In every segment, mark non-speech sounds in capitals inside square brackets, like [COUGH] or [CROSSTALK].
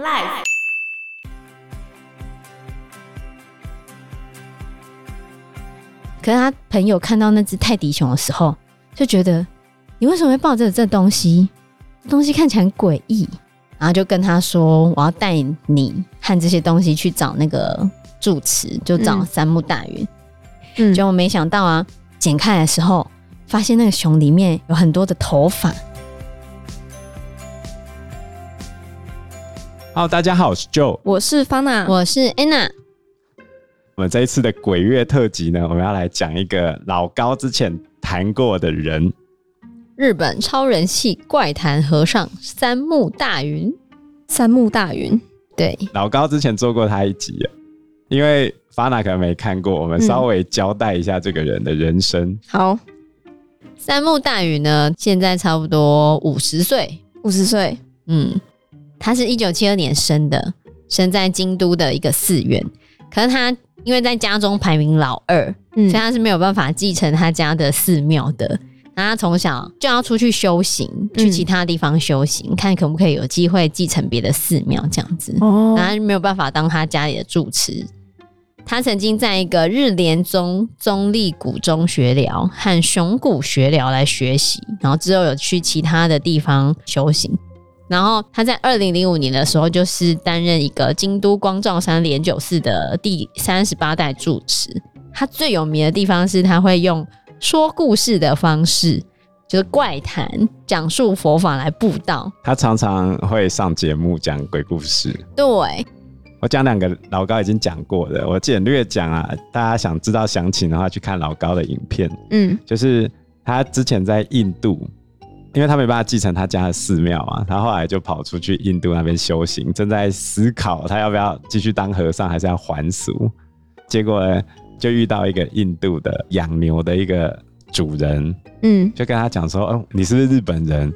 Life。可是他朋友看到那只泰迪熊的时候，就觉得你为什么会抱着这东西？东西看起来很诡异，然后就跟他说：“我要带你和这些东西去找那个住持，就找三木大云。”嗯，结果没想到啊，剪开的时候，发现那个熊里面有很多的头发。好，大家好，我是 Joe，我是 Fana，我是 Anna。我们这一次的鬼月特辑呢，我们要来讲一个老高之前谈过的人——日本超人气怪谈和尚三木大云。三木大云，对，老高之前做过他一集，因为 Fana 可能没看过，我们稍微交代一下这个人的人生。嗯、好，三木大云呢，现在差不多五十岁，五十岁，嗯。他是一九七二年生的，生在京都的一个寺院。可是他因为在家中排名老二，嗯，所以他是没有办法继承他家的寺庙的。那他从小就要出去修行，去其他地方修行，嗯、看可不可以有机会继承别的寺庙这样子。哦，然后他没有办法当他家里的住持。他曾经在一个日莲宗宗立谷中学寮和熊谷学寮来学习，然后之后有去其他的地方修行。然后他在二零零五年的时候，就是担任一个京都光照山莲久寺的第三十八代住持。他最有名的地方是他会用说故事的方式，就是怪谈讲述佛法来布道。他常常会上节目讲鬼故事。对，我讲两个老高已经讲过的，我简略讲啊，大家想知道详情的话，去看老高的影片。嗯，就是他之前在印度。因为他没办法继承他家的寺庙嘛，他后来就跑出去印度那边修行，正在思考他要不要继续当和尚，还是要还俗。结果呢，就遇到一个印度的养牛的一个主人，嗯，就跟他讲说：“哦，你是不是日本人？”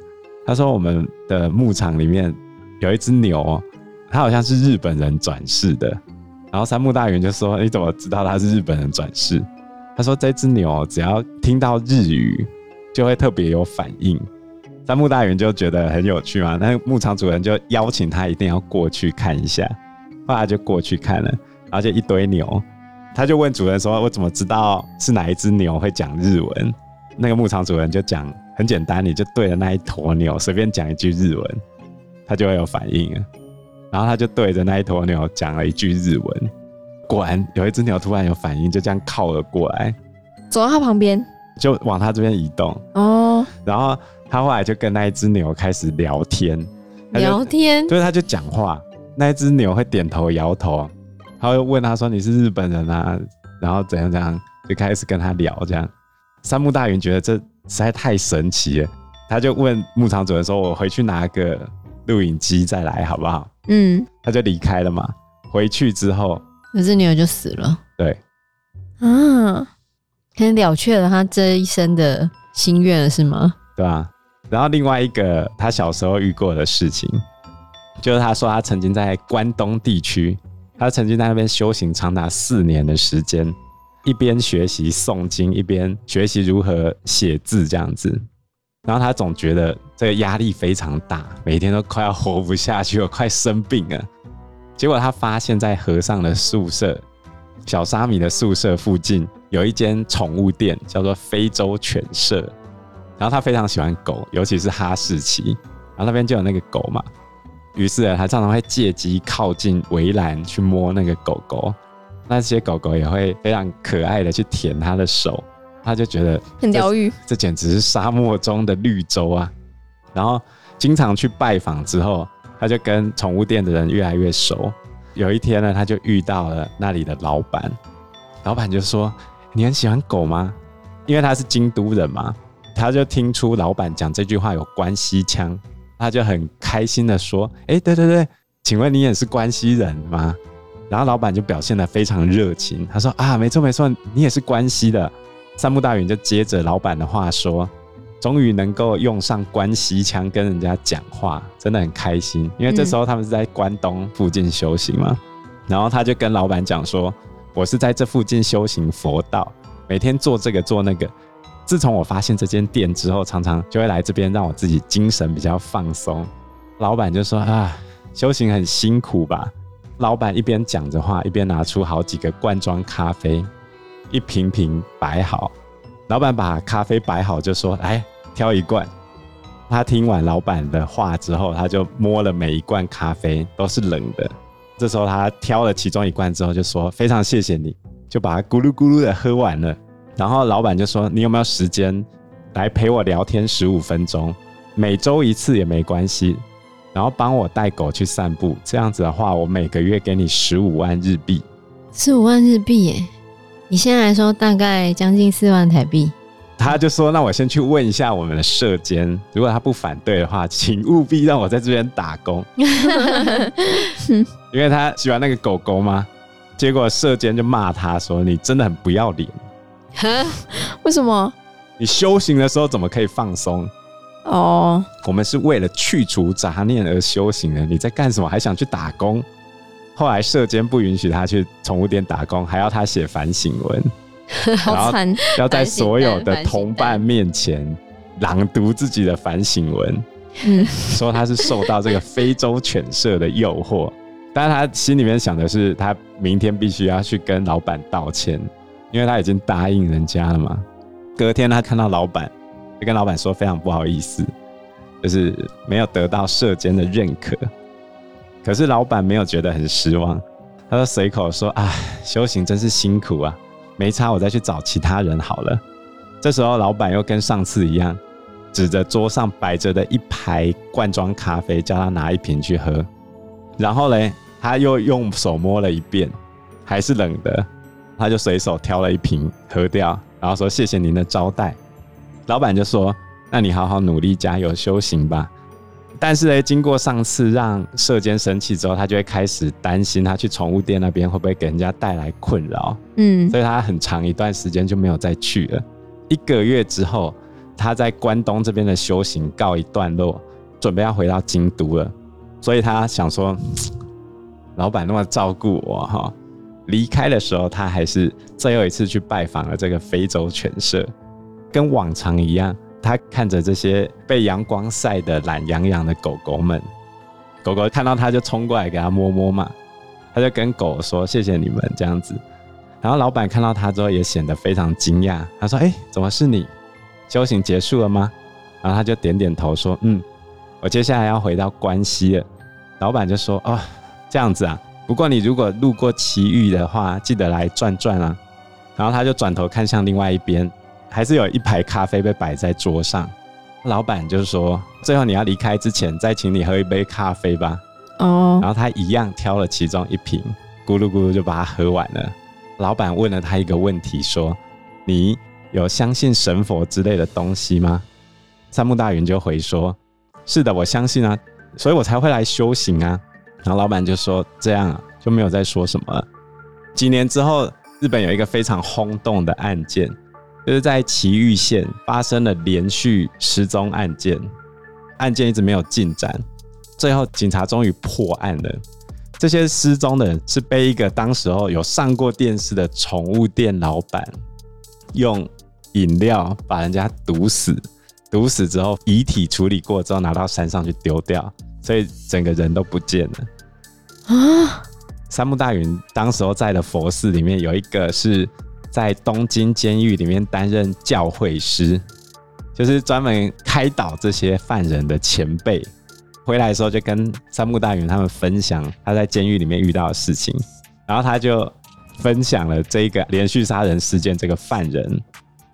他说：“我们的牧场里面有一只牛，他好像是日本人转世的。”然后三木大元就说：“你怎么知道他是日本人转世？”他说：“这只牛只要听到日语，就会特别有反应。”三木大云就觉得很有趣嘛，那牧场主人就邀请他一定要过去看一下，后来就过去看了，然后就一堆牛，他就问主人说：“我怎么知道是哪一只牛会讲日文？”那个牧场主人就讲很简单，你就对着那一坨牛随便讲一句日文，它就会有反应了。然后他就对着那一坨牛讲了一句日文，果然有一只牛突然有反应，就这样靠了过来，走到他旁边，就往他这边移动哦，然后。他后来就跟那一只牛开始聊天，聊天，对，他就讲话。那一只牛会点头摇头，他会问他说：“你是日本人啊？”然后怎样怎样，就开始跟他聊。这样，三木大云觉得这实在太神奇了，他就问牧场主人说：“我回去拿个录影机再来好不好？”嗯，他就离开了嘛。回去之后，那只牛就死了。对，啊，可能了却了他这一生的心愿了，是吗？对吧？然后另外一个他小时候遇过的事情，就是他说他曾经在关东地区，他曾经在那边修行长达四年的时间，一边学习诵经，一边学习如何写字这样子。然后他总觉得这个压力非常大，每天都快要活不下去了，快生病了。结果他发现，在和尚的宿舍，小沙弥的宿舍附近有一间宠物店，叫做非洲犬舍。然后他非常喜欢狗，尤其是哈士奇。然后那边就有那个狗嘛，于是他常常会借机靠近围栏去摸那个狗狗。那些狗狗也会非常可爱的去舔他的手，他就觉得很疗愈。这简直是沙漠中的绿洲啊！然后经常去拜访之后，他就跟宠物店的人越来越熟。有一天呢，他就遇到了那里的老板，老板就说：“你很喜欢狗吗？”因为他是京都人嘛。他就听出老板讲这句话有关西腔，他就很开心的说：“哎，对对对，请问你也是关西人吗？”然后老板就表现得非常热情，他说：“啊，没错没错，你也是关西的。”三木大云就接着老板的话说：“终于能够用上关西腔跟人家讲话，真的很开心。因为这时候他们是在关东附近修行嘛。”然后他就跟老板讲说：“我是在这附近修行佛道，每天做这个做那个。”自从我发现这间店之后，常常就会来这边，让我自己精神比较放松。老板就说：“啊，修行很辛苦吧？老板一边讲着话，一边拿出好几个罐装咖啡，一瓶瓶摆好。老板把咖啡摆好，就说：“来，挑一罐。”他听完老板的话之后，他就摸了每一罐咖啡，都是冷的。这时候他挑了其中一罐之后，就说：“非常谢谢你。”就把它咕噜咕噜的喝完了。然后老板就说：“你有没有时间来陪我聊天十五分钟？每周一次也没关系。然后帮我带狗去散步，这样子的话，我每个月给你十五万日币。十五万日币耶，你现在来说大概将近四万台币。”他就说：“那我先去问一下我们的社监，如果他不反对的话，请务必让我在这边打工，[LAUGHS] [LAUGHS] 因为他喜欢那个狗狗嘛。”结果社监就骂他说：“你真的很不要脸，为什么？你修行的时候怎么可以放松？哦，我们是为了去除杂念而修行的，你在干什么？还想去打工？后来社监不允许他去宠物店打工，还要他写反省文。[LAUGHS] ”好惨！要在所有的同伴面前朗读自己的反省文，嗯，说他是受到这个非洲犬舍的诱惑，但是他心里面想的是，他明天必须要去跟老板道歉，因为他已经答应人家了嘛。隔天他看到老板，就跟老板说非常不好意思，就是没有得到社监的认可。可是老板没有觉得很失望，他说随口说：“啊，修行真是辛苦啊。”没差，我再去找其他人好了。这时候，老板又跟上次一样，指着桌上摆着的一排罐装咖啡，叫他拿一瓶去喝。然后嘞，他又用手摸了一遍，还是冷的，他就随手挑了一瓶喝掉，然后说：“谢谢您的招待。”老板就说：“那你好好努力，加油修行吧。”但是呢，经过上次让舍监生气之后，他就会开始担心，他去宠物店那边会不会给人家带来困扰。嗯，所以他很长一段时间就没有再去了。一个月之后，他在关东这边的修行告一段落，准备要回到京都了。所以他想说，老板那么照顾我哈，离开的时候，他还是最后一次去拜访了这个非洲犬舍，跟往常一样。他看着这些被阳光晒得懒洋洋的狗狗们，狗狗看到他就冲过来给他摸摸嘛，他就跟狗说：“谢谢你们这样子。”然后老板看到他之后也显得非常惊讶，他说：“哎，怎么是你？修行结束了吗？”然后他就点点头说：“嗯，我接下来要回到关西了。”老板就说：“哦，这样子啊，不过你如果路过奇遇的话，记得来转转啊。”然后他就转头看向另外一边。还是有一排咖啡被摆在桌上，老板就说：“最后你要离开之前，再请你喝一杯咖啡吧。”哦，然后他一样挑了其中一瓶，咕噜咕噜就把它喝完了。老板问了他一个问题，说：“你有相信神佛之类的东西吗？”三木大云就回说：“是的，我相信啊，所以我才会来修行啊。”然后老板就说：“这样啊，就没有再说什么了。”几年之后，日本有一个非常轰动的案件。就是在埼玉县发生了连续失踪案件，案件一直没有进展，最后警察终于破案了。这些失踪的人是被一个当时候有上过电视的宠物店老板用饮料把人家毒死，毒死之后遗体处理过之后拿到山上去丢掉，所以整个人都不见了。啊！三木大云当时候在的佛寺里面有一个是。在东京监狱里面担任教诲师，就是专门开导这些犯人的前辈。回来的时候就跟三木大云他们分享他在监狱里面遇到的事情，然后他就分享了这个连续杀人事件。这个犯人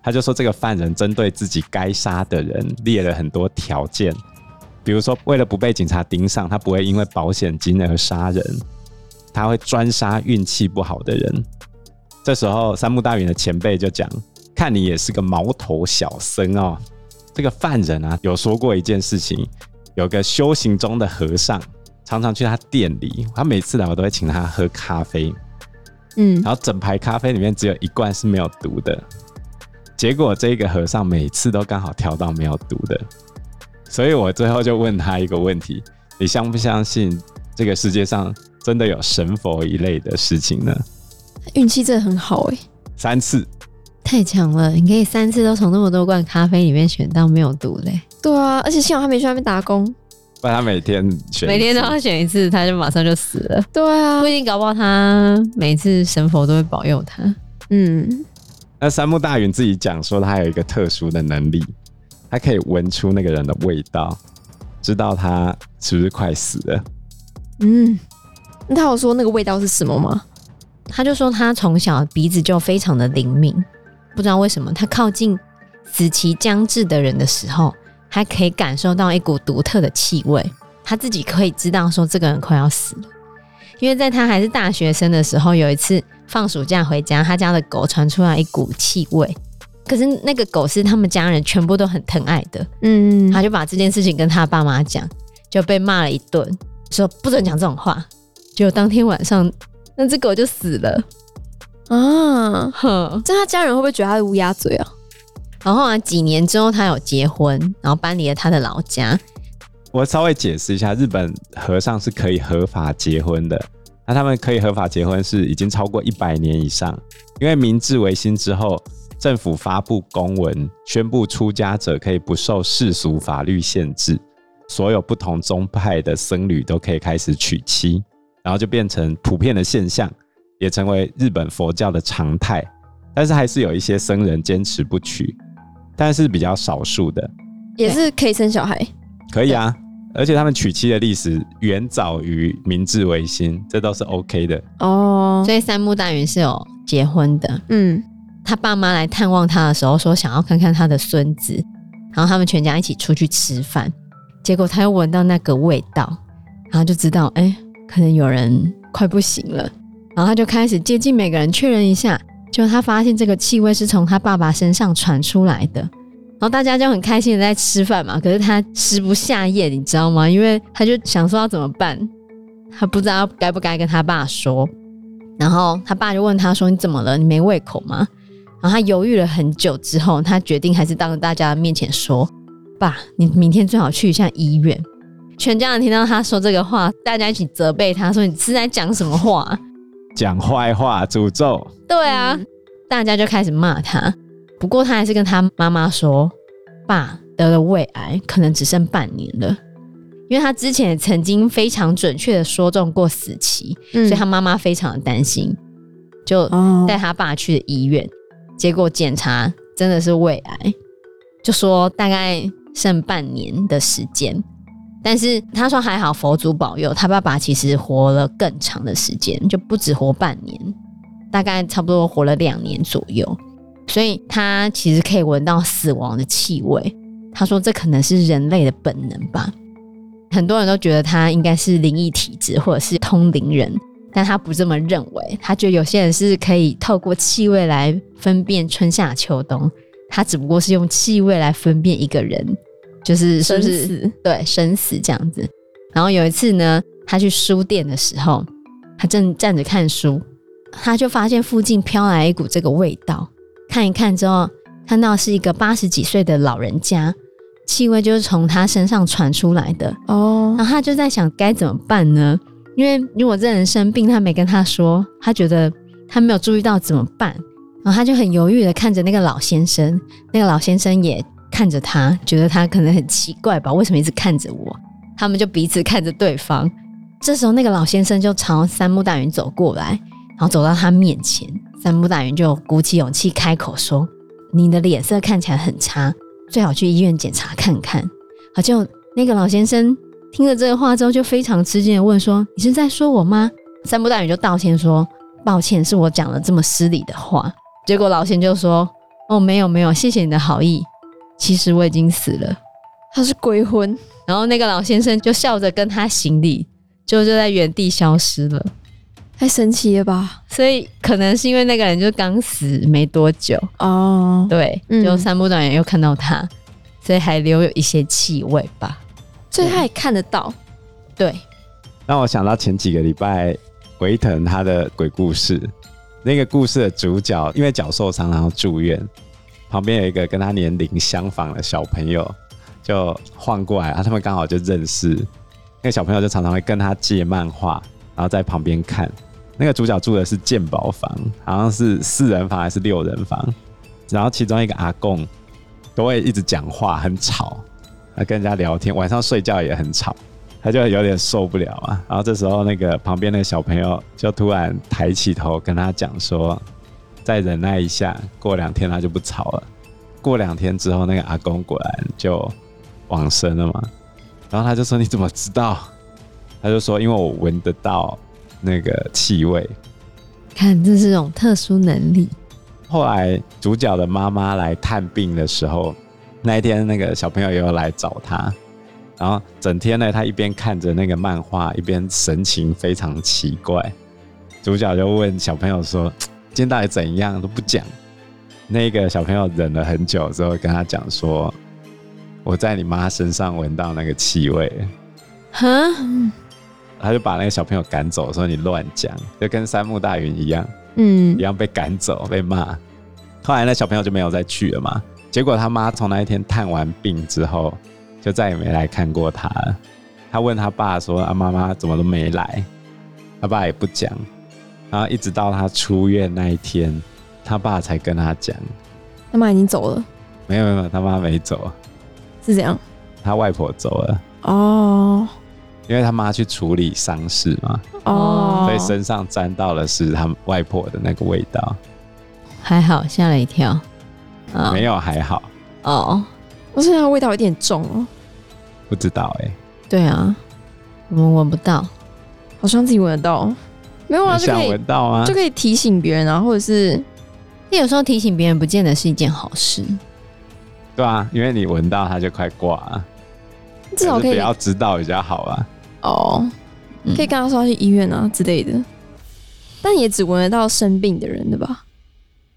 他就说，这个犯人针对自己该杀的人列了很多条件，比如说为了不被警察盯上，他不会因为保险金而杀人，他会专杀运气不好的人。这时候，三木大云的前辈就讲：“看你也是个毛头小僧哦。这个犯人啊，有说过一件事情，有个修行中的和尚，常常去他店里，他每次来我都会请他喝咖啡。嗯，然后整排咖啡里面只有一罐是没有毒的。结果这个和尚每次都刚好挑到没有毒的，所以我最后就问他一个问题：你相不相信这个世界上真的有神佛一类的事情呢？”运气真的很好哎，三次，太强了！你可以三次都从那么多罐咖啡里面选到没有毒嘞。对啊，而且幸好他没去外面打工。不然他每天选，每天都要选一次，他就马上就死了。对啊，不一定搞不好他每次神佛都会保佑他。嗯，那三木大云自己讲说，他有一个特殊的能力，他可以闻出那个人的味道，知道他是不是快死了。嗯，那他有说那个味道是什么吗？他就说他从小鼻子就非常的灵敏，不知道为什么他靠近死期将至的人的时候，还可以感受到一股独特的气味。他自己可以知道说这个人快要死了，因为在他还是大学生的时候，有一次放暑假回家，他家的狗传出来一股气味，可是那个狗是他们家人全部都很疼爱的。嗯，他就把这件事情跟他爸妈讲，就被骂了一顿，说不准讲这种话。结果当天晚上。那只狗就死了啊！哼，这他家人会不会觉得他是乌鸦嘴啊？然后啊，几年之后他有结婚，然后搬离了他的老家。我稍微解释一下，日本和尚是可以合法结婚的。那他们可以合法结婚是已经超过一百年以上，因为明治维新之后，政府发布公文，宣布出家者可以不受世俗法律限制，所有不同宗派的僧侣都可以开始娶妻。然后就变成普遍的现象，也成为日本佛教的常态。但是还是有一些僧人坚持不娶，但是比较少数的，也是可以生小孩，可以啊。而且他们娶妻的历史远早于明治维新，这都是 OK 的哦。所以三木大云是有结婚的，嗯，他爸妈来探望他的时候说想要看看他的孙子，然后他们全家一起出去吃饭，结果他又闻到那个味道，然后就知道哎。可能有人快不行了，然后他就开始接近每个人确认一下，就他发现这个气味是从他爸爸身上传出来的，然后大家就很开心的在吃饭嘛。可是他吃不下咽，你知道吗？因为他就想说要怎么办，他不知道该不该跟他爸说。然后他爸就问他说：“你怎么了？你没胃口吗？”然后他犹豫了很久之后，他决定还是当着大家的面前说：“爸，你明天最好去一下医院。”全家人听到他说这个话，大家一起责备他说：“你是在讲什么话？讲坏话，诅咒。”对啊，大家就开始骂他。不过他还是跟他妈妈说：“爸得了胃癌，可能只剩半年了。”因为他之前曾经非常准确的说中过死期，嗯、所以他妈妈非常的担心，就带他爸去了医院。结果检查真的是胃癌，就说大概剩半年的时间。但是他说还好，佛祖保佑，他爸爸其实活了更长的时间，就不止活半年，大概差不多活了两年左右。所以他其实可以闻到死亡的气味。他说这可能是人类的本能吧。很多人都觉得他应该是灵异体质或者是通灵人，但他不这么认为。他觉得有些人是可以透过气味来分辨春夏秋冬，他只不过是用气味来分辨一个人。就是是不是生死对生死这样子，然后有一次呢，他去书店的时候，他正站着看书，他就发现附近飘来一股这个味道，看一看之后，看到是一个八十几岁的老人家，气味就是从他身上传出来的哦，然后他就在想该怎么办呢？因为如果这人生病，他没跟他说，他觉得他没有注意到怎么办，然后他就很犹豫的看着那个老先生，那个老先生也。看着他，觉得他可能很奇怪吧？为什么一直看着我？他们就彼此看着对方。这时候，那个老先生就朝三木大云走过来，然后走到他面前。三木大云就鼓起勇气开口说：“你的脸色看起来很差，最好去医院检查看看。”好，就那个老先生听了这个话之后，就非常吃惊的问说：“你是在说我吗？”三不大云就道歉说：“抱歉，是我讲了这么失礼的话。”结果老先生就说：“哦，没有没有，谢谢你的好意。”其实我已经死了，他是鬼魂。然后那个老先生就笑着跟他行礼，就就在原地消失了。太神奇了吧？所以可能是因为那个人就刚死没多久哦。对，就三不短也又看到他，嗯、所以还留有一些气味吧。所以他也看得到。对。让我想到前几个礼拜维腾他的鬼故事，那个故事的主角因为脚受伤然后住院。旁边有一个跟他年龄相仿的小朋友，就晃过来啊，他们刚好就认识。那个小朋友就常常会跟他借漫画，然后在旁边看。那个主角住的是鉴宝房，好像是四人房还是六人房。然后其中一个阿贡都会一直讲话，很吵，跟人家聊天，晚上睡觉也很吵。他就有点受不了啊。然后这时候那个旁边那个小朋友就突然抬起头跟他讲说：“再忍耐一下，过两天他就不吵了。”过两天之后，那个阿公果然就往生了嘛。然后他就说：“你怎么知道？”他就说：“因为我闻得到那个气味。”看，这是种特殊能力。后来主角的妈妈来探病的时候，那一天那个小朋友也有来找他，然后整天呢，他一边看着那个漫画，一边神情非常奇怪。主角就问小朋友说：“今天到底怎样？”都不讲。那个小朋友忍了很久之后，跟他讲说：“我在你妈身上闻到那个气味。”哈。他就把那个小朋友赶走，说：“你乱讲，就跟三木大云一样，嗯，一样被赶走，被骂。”后来那小朋友就没有再去了嘛。结果他妈从那一天探完病之后，就再也没来看过他了。他问他爸说：“啊，妈妈怎么都没来？”他爸也不讲。然后一直到他出院那一天，他爸才跟他讲：“他妈已经走了。”没有没有，他妈没走，是这样。他外婆走了。哦。因为他妈去处理丧事嘛，哦，所以身上沾到的是他外婆的那个味道。还好，吓了一跳。哦、没有，还好。哦，我是它味道有点重哦。不知道哎、欸。对啊，我们闻不到，好像自己闻得到。没有啊，想闻到啊，就可以提醒别人啊，或者是，你有时候提醒别人，不见得是一件好事。对啊，因为你闻到，他就快挂了。至少可以不要知道比较好啊。哦，可以跟他说要去医院啊之类的，但也只闻得到生病的人的吧，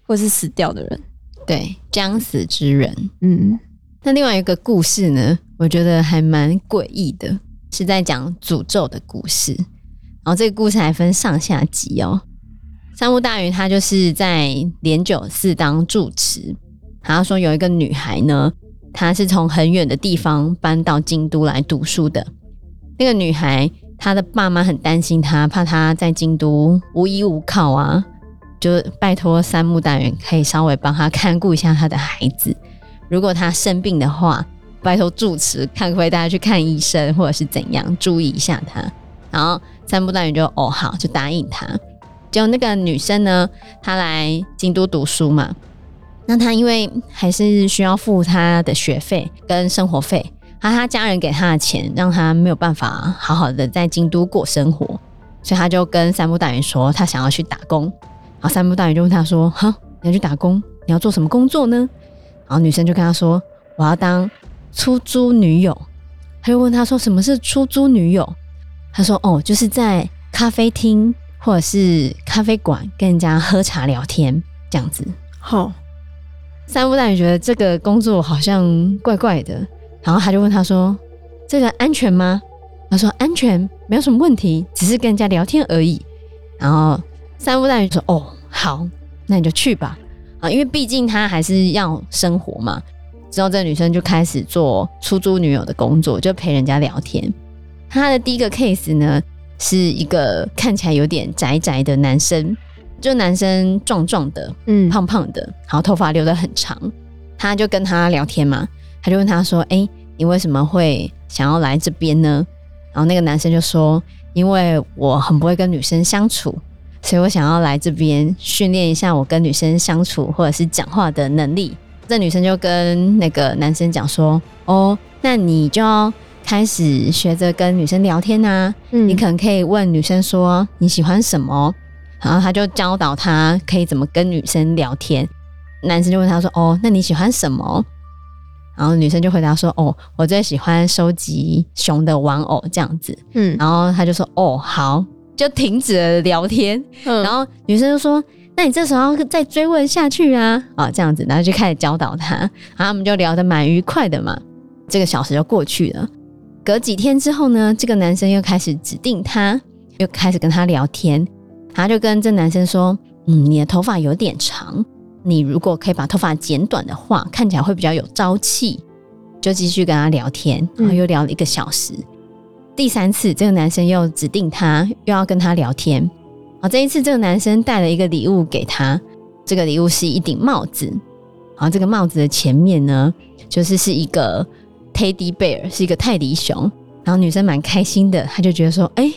或者是死掉的人，对，将死之人。嗯，那另外一个故事呢，我觉得还蛮诡异的，是在讲诅咒的故事。然后这个故事还分上下集哦。三木大云他就是在莲九寺当住持，他说有一个女孩呢，她是从很远的地方搬到京都来读书的。那个女孩，她的爸妈很担心她，怕她在京都无依无靠啊，就拜托三木大云可以稍微帮他看顾一下他的孩子。如果他生病的话，拜托住持看可不可以带他去看医生，或者是怎样注意一下他。然后三木大云就哦好，就答应他。结果那个女生呢，她来京都读书嘛，那她因为还是需要付她的学费跟生活费。他他家人给他的钱，让他没有办法好好的在京都过生活，所以他就跟三木大云说，他想要去打工。然后三木大云就问他说：“哈，你要去打工？你要做什么工作呢？”然后女生就跟他说：“我要当出租女友。”他就问他说：“什么是出租女友？”他说：“哦，就是在咖啡厅或者是咖啡馆跟人家喝茶聊天这样子。”好，三木大云觉得这个工作好像怪怪的。然后他就问他说：“这个安全吗？”他说：“安全，没有什么问题，只是跟人家聊天而已。”然后三夫大人说：“哦，好，那你就去吧。”啊，因为毕竟他还是要生活嘛。之后这个女生就开始做出租女友的工作，就陪人家聊天。他的第一个 case 呢，是一个看起来有点宅宅的男生，就男生壮壮的，嗯，胖胖的，然后头发留得很长。他就跟他聊天嘛。他就问他说：“哎、欸，你为什么会想要来这边呢？”然后那个男生就说：“因为我很不会跟女生相处，所以我想要来这边训练一下我跟女生相处或者是讲话的能力。”这女生就跟那个男生讲说：“哦，那你就要开始学着跟女生聊天啊，嗯、你可能可以问女生说你喜欢什么，然后他就教导他可以怎么跟女生聊天。男生就问他说：‘哦，那你喜欢什么？’”然后女生就回答说：“哦，我最喜欢收集熊的玩偶这样子。”嗯，然后他就说：“哦，好，就停止了聊天。嗯”然后女生就说：“那你这时候要再追问下去啊？”啊，这样子，然后就开始教导他。然后他们就聊得蛮愉快的嘛。这个小时就过去了。隔几天之后呢，这个男生又开始指定他，又开始跟他聊天。他就跟这男生说：“嗯，你的头发有点长。”你如果可以把头发剪短的话，看起来会比较有朝气。就继续跟他聊天，然后又聊了一个小时。嗯、第三次，这个男生又指定他又要跟他聊天。啊，这一次这个男生带了一个礼物给他，这个礼物是一顶帽子。然后这个帽子的前面呢，就是是一个 teddy bear，是一个泰迪熊。然后女生蛮开心的，她就觉得说：“哎、欸，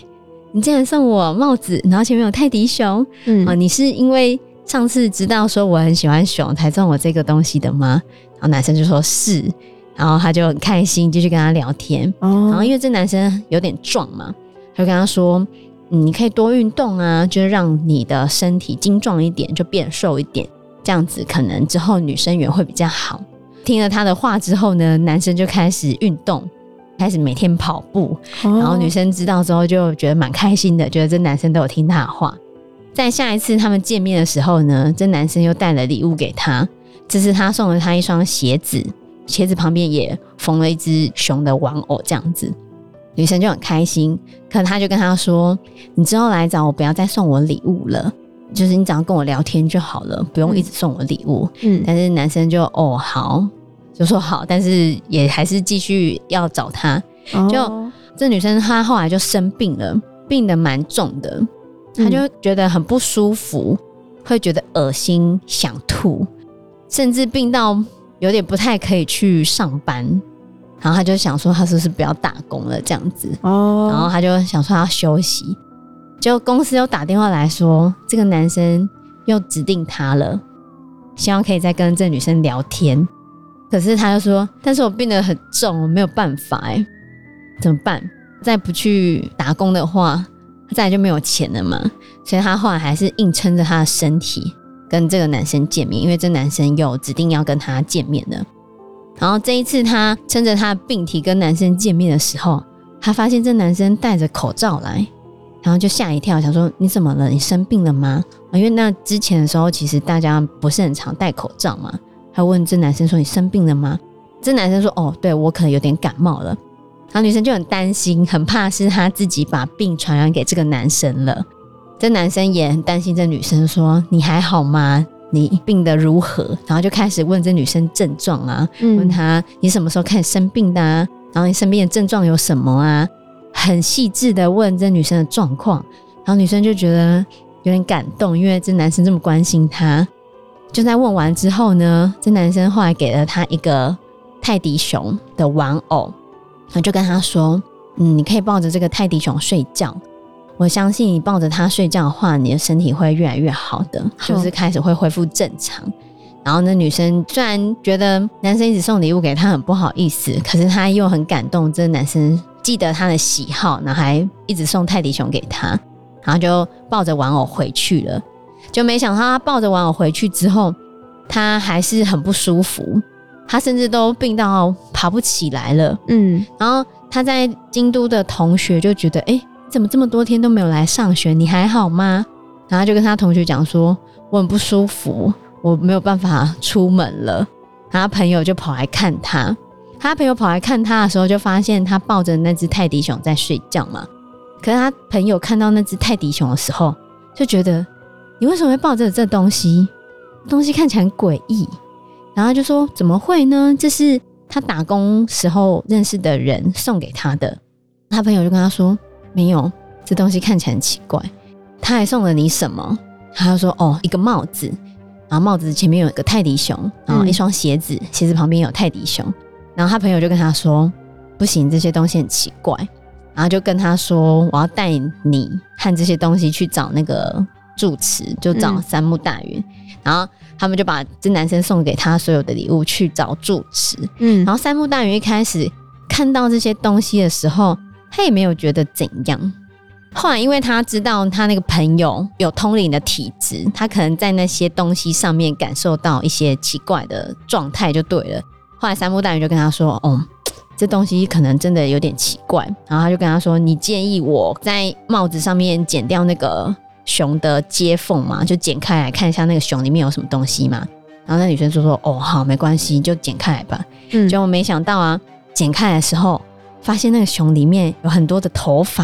你竟然送我帽子，然后前面有泰迪熊，嗯，哦，你是因为上次知道说我很喜欢熊才送我这个东西的吗？”然后男生就说是，然后他就很开心，继续跟他聊天。哦，然后因为这男生有点壮嘛，他就跟他说：“嗯，你可以多运动啊，就是让你的身体精壮一点，就变瘦一点，这样子可能之后女生缘会比较好。”听了他的话之后呢，男生就开始运动。开始每天跑步，然后女生知道之后就觉得蛮开心的，觉得这男生都有听他的话。在下一次他们见面的时候呢，这男生又带了礼物给她，这是他送了她一双鞋子，鞋子旁边也缝了一只熊的玩偶，这样子，女生就很开心。可她就跟他说：“你之后来找我，不要再送我礼物了，就是你只要跟我聊天就好了，不用一直送我礼物。”嗯，但是男生就哦好。就说好，但是也还是继续要找他。就、oh. 这女生，她后来就生病了，病的蛮重的，她就觉得很不舒服，会觉得恶心、想吐，甚至病到有点不太可以去上班。然后他就想说，他是不是不要打工了这样子？哦。Oh. 然后他就想说，要休息。就公司又打电话来说，这个男生又指定他了，希望可以再跟这女生聊天。可是他就说：“但是我病得很重，我没有办法哎，怎么办？再不去打工的话，再来就没有钱了嘛。所以他后来还是硬撑着他的身体跟这个男生见面，因为这男生有指定要跟他见面的。然后这一次他撑着他的病体跟男生见面的时候，他发现这男生戴着口罩来，然后就吓一跳，想说：你怎么了？你生病了吗？因为那之前的时候，其实大家不是很常戴口罩嘛。”他问这男生说：“你生病了吗？”这男生说：“哦，对，我可能有点感冒了。”然后女生就很担心，很怕是他自己把病传染给这个男生了。这男生也很担心这女生说：“你还好吗？你病得如何？”然后就开始问这女生症状啊，嗯、问他你什么时候开始生病的啊？然后你生病的症状有什么啊？很细致的问这女生的状况。然后女生就觉得有点感动，因为这男生这么关心她。就在问完之后呢，这男生后来给了她一个泰迪熊的玩偶，然后就跟她说：“嗯，你可以抱着这个泰迪熊睡觉，我相信你抱着他睡觉的话，你的身体会越来越好的，就是开始会恢复正常。”然后那女生虽然觉得男生一直送礼物给她很不好意思，可是她又很感动，这个男生记得她的喜好，然后还一直送泰迪熊给她，然后就抱着玩偶回去了。就没想到他抱着玩偶回去之后，他还是很不舒服，他甚至都病到爬不起来了。嗯，然后他在京都的同学就觉得，哎，怎么这么多天都没有来上学？你还好吗？然后就跟他同学讲说，我很不舒服，我没有办法出门了。然后他朋友就跑来看他，他朋友跑来看他的时候，就发现他抱着那只泰迪熊在睡觉嘛。可是他朋友看到那只泰迪熊的时候，就觉得。你为什么会抱着这东西？东西看起来很诡异，然后就说怎么会呢？这是他打工时候认识的人送给他的。他朋友就跟他说：“没有，这东西看起来很奇怪。”他还送了你什么？他就说：“哦，一个帽子，然后帽子前面有一个泰迪熊，然后一双鞋子，嗯、鞋子旁边有泰迪熊。”然后他朋友就跟他说：“不行，这些东西很奇怪。”然后就跟他说：“我要带你和这些东西去找那个。”住持就找三木大云，嗯、然后他们就把这男生送给他所有的礼物去找住持。嗯，然后三木大云一开始看到这些东西的时候，他也没有觉得怎样。后来因为他知道他那个朋友有通灵的体质，他可能在那些东西上面感受到一些奇怪的状态，就对了。后来三木大员就跟他说：“哦，这东西可能真的有点奇怪。”然后他就跟他说：“你建议我在帽子上面剪掉那个。”熊的接缝嘛，就剪开来看一下那个熊里面有什么东西嘛。然后那女生就说：“哦，好，没关系，就剪开来吧。”嗯，结果没想到啊，剪开来的时候，发现那个熊里面有很多的头发。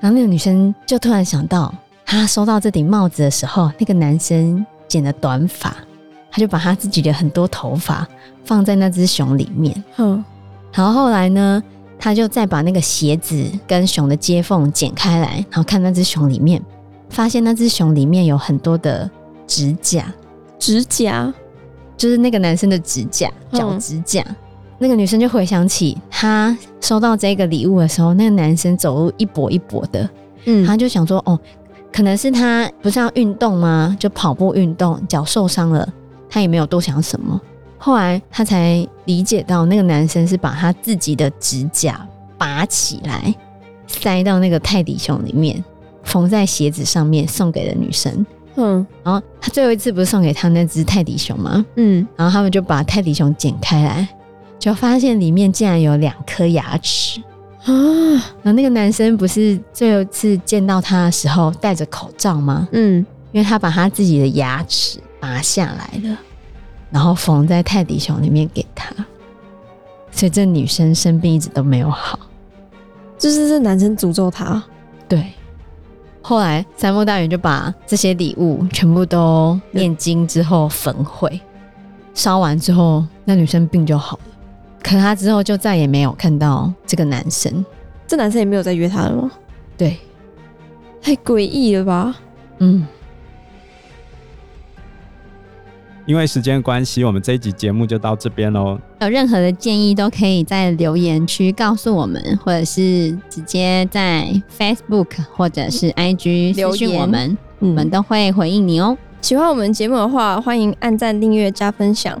然后那个女生就突然想到，她收到这顶帽子的时候，那个男生剪了短发，她就把她自己的很多头发放在那只熊里面。嗯，然后后来呢，她就再把那个鞋子跟熊的接缝剪开来，然后看那只熊里面。发现那只熊里面有很多的指甲，指甲就是那个男生的指甲，脚指甲。嗯、那个女生就回想起她收到这个礼物的时候，那个男生走路一跛一跛的，嗯，她就想说，哦，可能是他不是要运动吗？就跑步运动，脚受伤了，他也没有多想什么。后来她才理解到，那个男生是把他自己的指甲拔起来，塞到那个泰迪熊里面，缝在鞋子上面，送给了女生。嗯，然后他最后一次不是送给他那只泰迪熊吗？嗯，然后他们就把泰迪熊剪开来，就发现里面竟然有两颗牙齿啊！然后那个男生不是最后一次见到他的时候戴着口罩吗？嗯，因为他把他自己的牙齿拔下来了，然后缝在泰迪熊里面给他，所以这女生生病一直都没有好，就是这男生诅咒他，对。后来三木大员就把这些礼物全部都念经之后焚毁，烧完之后，那女生病就好了。可他之后就再也没有看到这个男生，这男生也没有再约他了吗？对，太诡异了吧？嗯。因为时间关系，我们这一集节目就到这边喽。有任何的建议都可以在留言区告诉我们，或者是直接在 Facebook 或者是 IG 留言我们，我们都会回应你哦。喜欢我们节目的话，欢迎按赞、订阅、加分享。